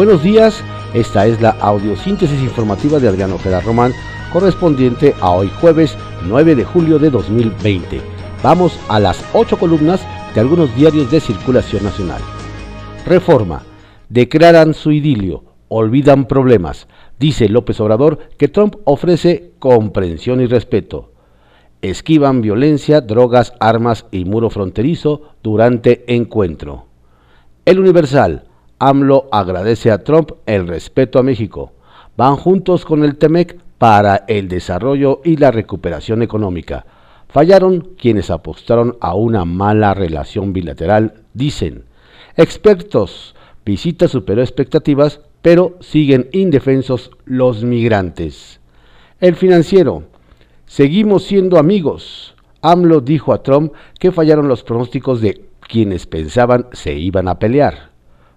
Buenos días, esta es la audiosíntesis informativa de Adriano Ojeda Román, correspondiente a hoy jueves 9 de julio de 2020. Vamos a las ocho columnas de algunos diarios de circulación nacional. Reforma. Declaran su idilio, olvidan problemas. Dice López Obrador que Trump ofrece comprensión y respeto. Esquivan violencia, drogas, armas y muro fronterizo durante encuentro. El Universal. AMLO agradece a Trump el respeto a México. Van juntos con el TEMEC para el desarrollo y la recuperación económica. Fallaron quienes apostaron a una mala relación bilateral, dicen. Expertos, visita superó expectativas, pero siguen indefensos los migrantes. El financiero, seguimos siendo amigos. AMLO dijo a Trump que fallaron los pronósticos de quienes pensaban se iban a pelear.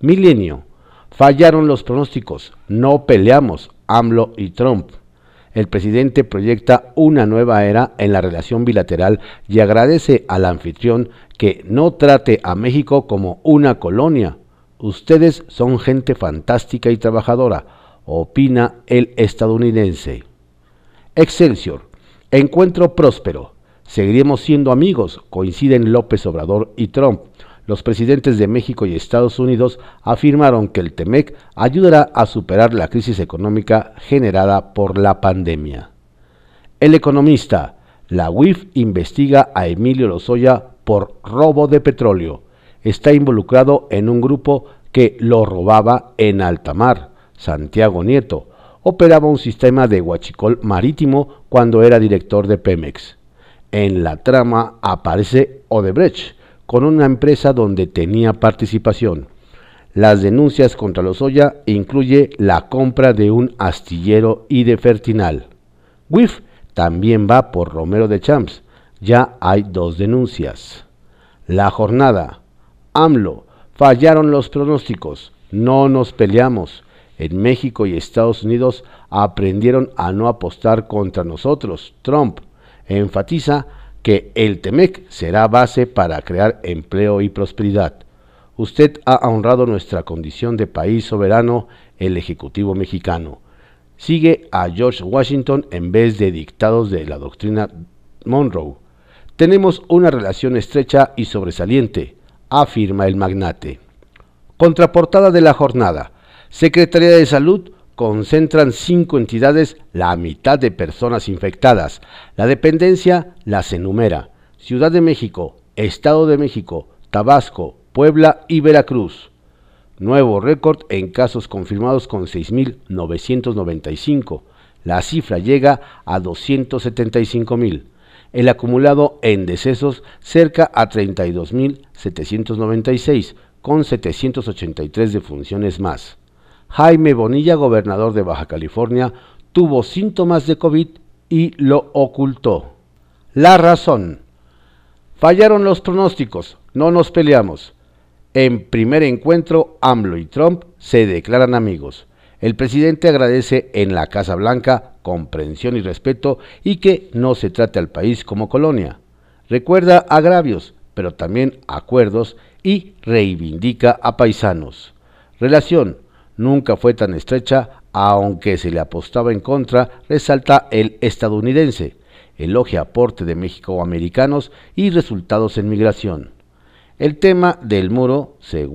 Milenio, fallaron los pronósticos, no peleamos, AMLO y Trump. El presidente proyecta una nueva era en la relación bilateral y agradece al anfitrión que no trate a México como una colonia. Ustedes son gente fantástica y trabajadora, opina el estadounidense. Excelsior, encuentro próspero. Seguiremos siendo amigos, coinciden López Obrador y Trump. Los presidentes de México y Estados Unidos afirmaron que el TEMEC ayudará a superar la crisis económica generada por la pandemia. El economista, la UIF investiga a Emilio Lozoya por robo de petróleo. Está involucrado en un grupo que lo robaba en alta mar. Santiago Nieto operaba un sistema de huachicol marítimo cuando era director de Pemex. En la trama aparece Odebrecht, con una empresa donde tenía participación. Las denuncias contra Lozoya incluye la compra de un astillero y de Fertinal. WIF también va por Romero de Champs. Ya hay dos denuncias. La jornada. AMLO. Fallaron los pronósticos. No nos peleamos. En México y Estados Unidos aprendieron a no apostar contra nosotros. Trump enfatiza que el TEMEC será base para crear empleo y prosperidad. Usted ha honrado nuestra condición de país soberano, el Ejecutivo mexicano. Sigue a George Washington en vez de dictados de la doctrina Monroe. Tenemos una relación estrecha y sobresaliente, afirma el magnate. Contraportada de la jornada. Secretaría de Salud concentran cinco entidades la mitad de personas infectadas. La dependencia las enumera. Ciudad de México, Estado de México, Tabasco, Puebla y Veracruz. Nuevo récord en casos confirmados con 6.995. La cifra llega a 275.000. El acumulado en decesos cerca a 32.796, con 783 defunciones más. Jaime Bonilla, gobernador de Baja California, tuvo síntomas de COVID y lo ocultó. La razón. Fallaron los pronósticos, no nos peleamos. En primer encuentro, AMLO y Trump se declaran amigos. El presidente agradece en la Casa Blanca comprensión y respeto y que no se trate al país como colonia. Recuerda agravios, pero también acuerdos y reivindica a paisanos. Relación nunca fue tan estrecha, aunque se le apostaba en contra, resalta el estadounidense. Elogia aporte de México-americanos y resultados en migración. El tema del muro se,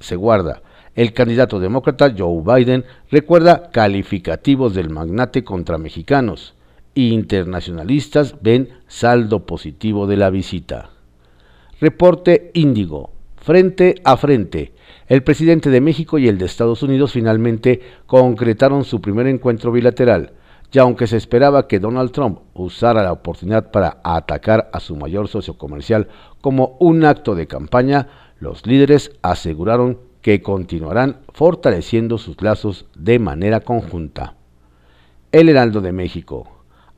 se guarda. El candidato demócrata Joe Biden recuerda calificativos del magnate contra mexicanos. Internacionalistas ven saldo positivo de la visita. Reporte Índigo. Frente a frente, el presidente de México y el de Estados Unidos finalmente concretaron su primer encuentro bilateral, y aunque se esperaba que Donald Trump usara la oportunidad para atacar a su mayor socio comercial como un acto de campaña, los líderes aseguraron que continuarán fortaleciendo sus lazos de manera conjunta. El Heraldo de México.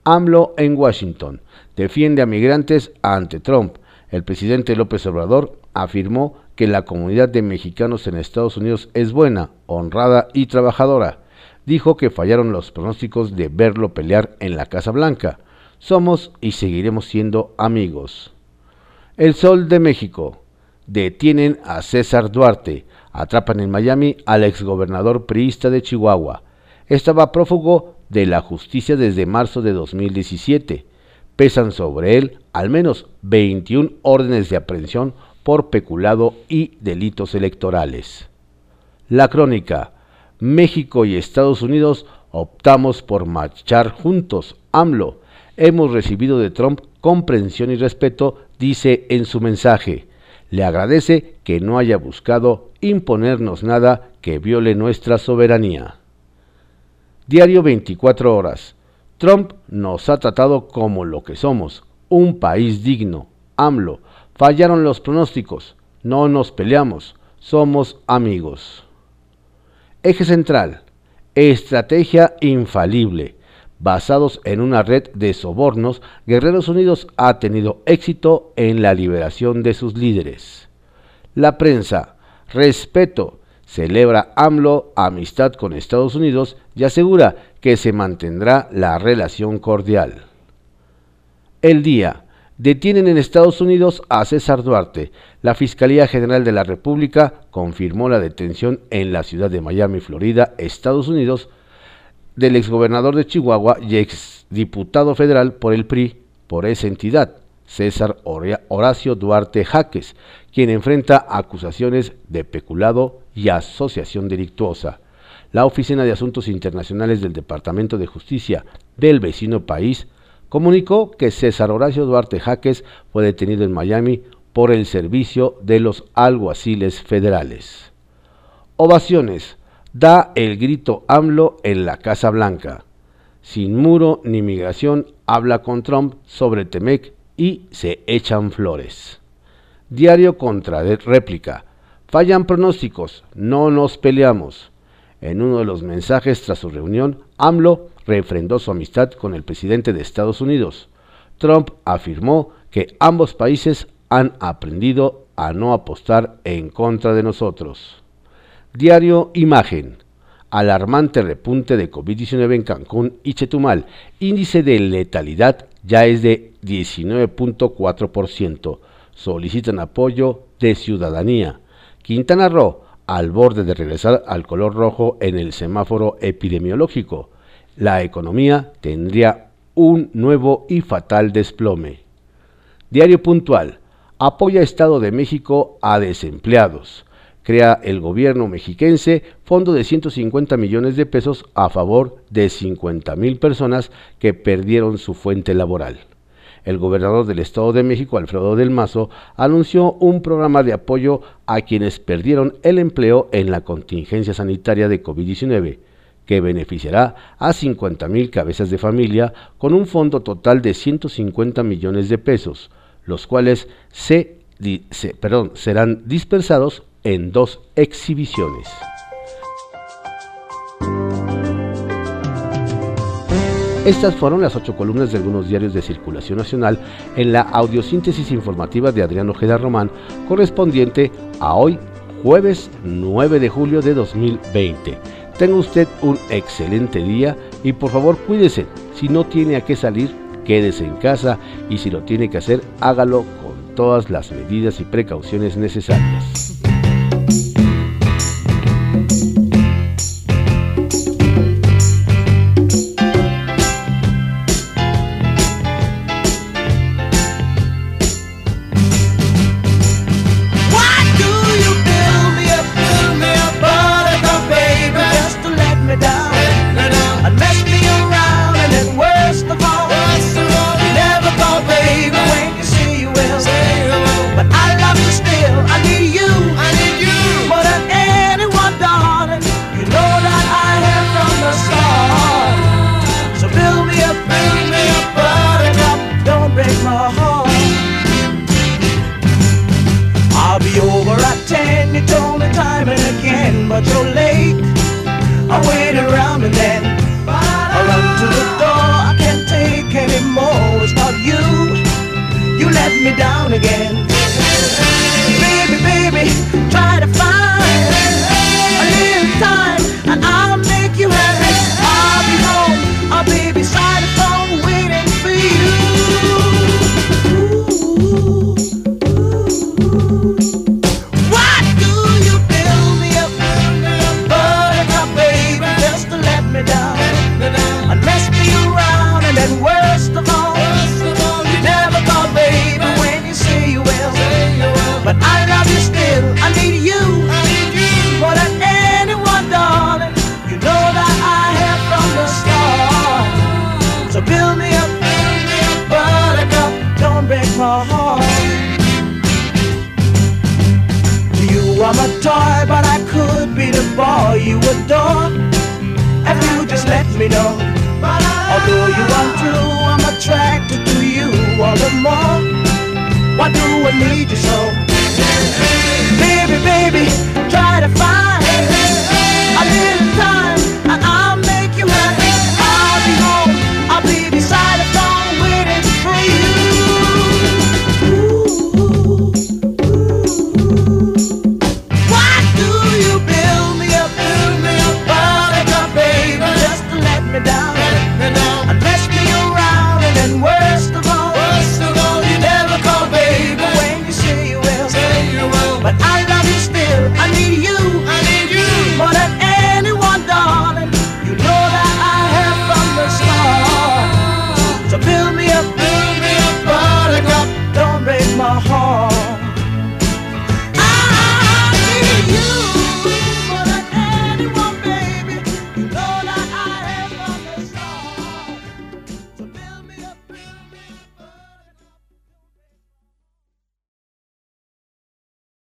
AMLO en Washington defiende a migrantes ante Trump. El presidente López Obrador afirmó que la comunidad de mexicanos en Estados Unidos es buena, honrada y trabajadora. Dijo que fallaron los pronósticos de verlo pelear en la Casa Blanca. Somos y seguiremos siendo amigos. El Sol de México. Detienen a César Duarte. Atrapan en Miami al exgobernador priista de Chihuahua. Estaba prófugo de la justicia desde marzo de 2017. Pesan sobre él al menos 21 órdenes de aprehensión por peculado y delitos electorales. La crónica. México y Estados Unidos optamos por marchar juntos. AMLO. Hemos recibido de Trump comprensión y respeto, dice en su mensaje. Le agradece que no haya buscado imponernos nada que viole nuestra soberanía. Diario 24 horas. Trump nos ha tratado como lo que somos, un país digno. AMLO. Fallaron los pronósticos. No nos peleamos. Somos amigos. Eje central. Estrategia infalible. Basados en una red de sobornos, Guerreros Unidos ha tenido éxito en la liberación de sus líderes. La prensa. Respeto celebra AMLO amistad con Estados Unidos y asegura que se mantendrá la relación cordial. El día. Detienen en Estados Unidos a César Duarte. La Fiscalía General de la República confirmó la detención en la ciudad de Miami, Florida, Estados Unidos, del exgobernador de Chihuahua y exdiputado federal por el PRI por esa entidad, César Horacio Duarte Jaques, quien enfrenta acusaciones de peculado y asociación delictuosa. La Oficina de Asuntos Internacionales del Departamento de Justicia del vecino país comunicó que César Horacio Duarte Jaques fue detenido en Miami por el servicio de los alguaciles federales. Ovaciones. Da el grito AMLO en la Casa Blanca. Sin muro ni migración habla con Trump sobre Temec y se echan flores. Diario contra réplica. Fallan pronósticos, no nos peleamos. En uno de los mensajes tras su reunión, AMLO refrendó su amistad con el presidente de Estados Unidos. Trump afirmó que ambos países han aprendido a no apostar en contra de nosotros. Diario Imagen. Alarmante repunte de COVID-19 en Cancún y Chetumal. Índice de letalidad ya es de 19.4%. Solicitan apoyo de ciudadanía. Quintana Roo, al borde de regresar al color rojo en el semáforo epidemiológico. La economía tendría un nuevo y fatal desplome. Diario puntual. Apoya Estado de México a desempleados. Crea el gobierno mexiquense fondo de 150 millones de pesos a favor de 50 mil personas que perdieron su fuente laboral el gobernador del Estado de México, Alfredo del Mazo, anunció un programa de apoyo a quienes perdieron el empleo en la contingencia sanitaria de COVID-19 que beneficiará a 50 mil cabezas de familia con un fondo total de 150 millones de pesos, los cuales se, perdón, serán dispersados en dos exhibiciones. Estas fueron las ocho columnas de algunos diarios de circulación nacional en la audiosíntesis informativa de Adrián Ojeda Román, correspondiente a hoy, jueves 9 de julio de 2020. Tenga usted un excelente día y por favor cuídese. Si no tiene a qué salir, quédese en casa y si lo tiene que hacer, hágalo con todas las medidas y precauciones necesarias. so late. I wait around and then I run to the door. I can't take anymore. It's not you. You let me down again. Baby, baby, try to find a little time. me know. Although you are true, I'm attracted to you all the more. Why do I need you so? Baby, baby, try to find.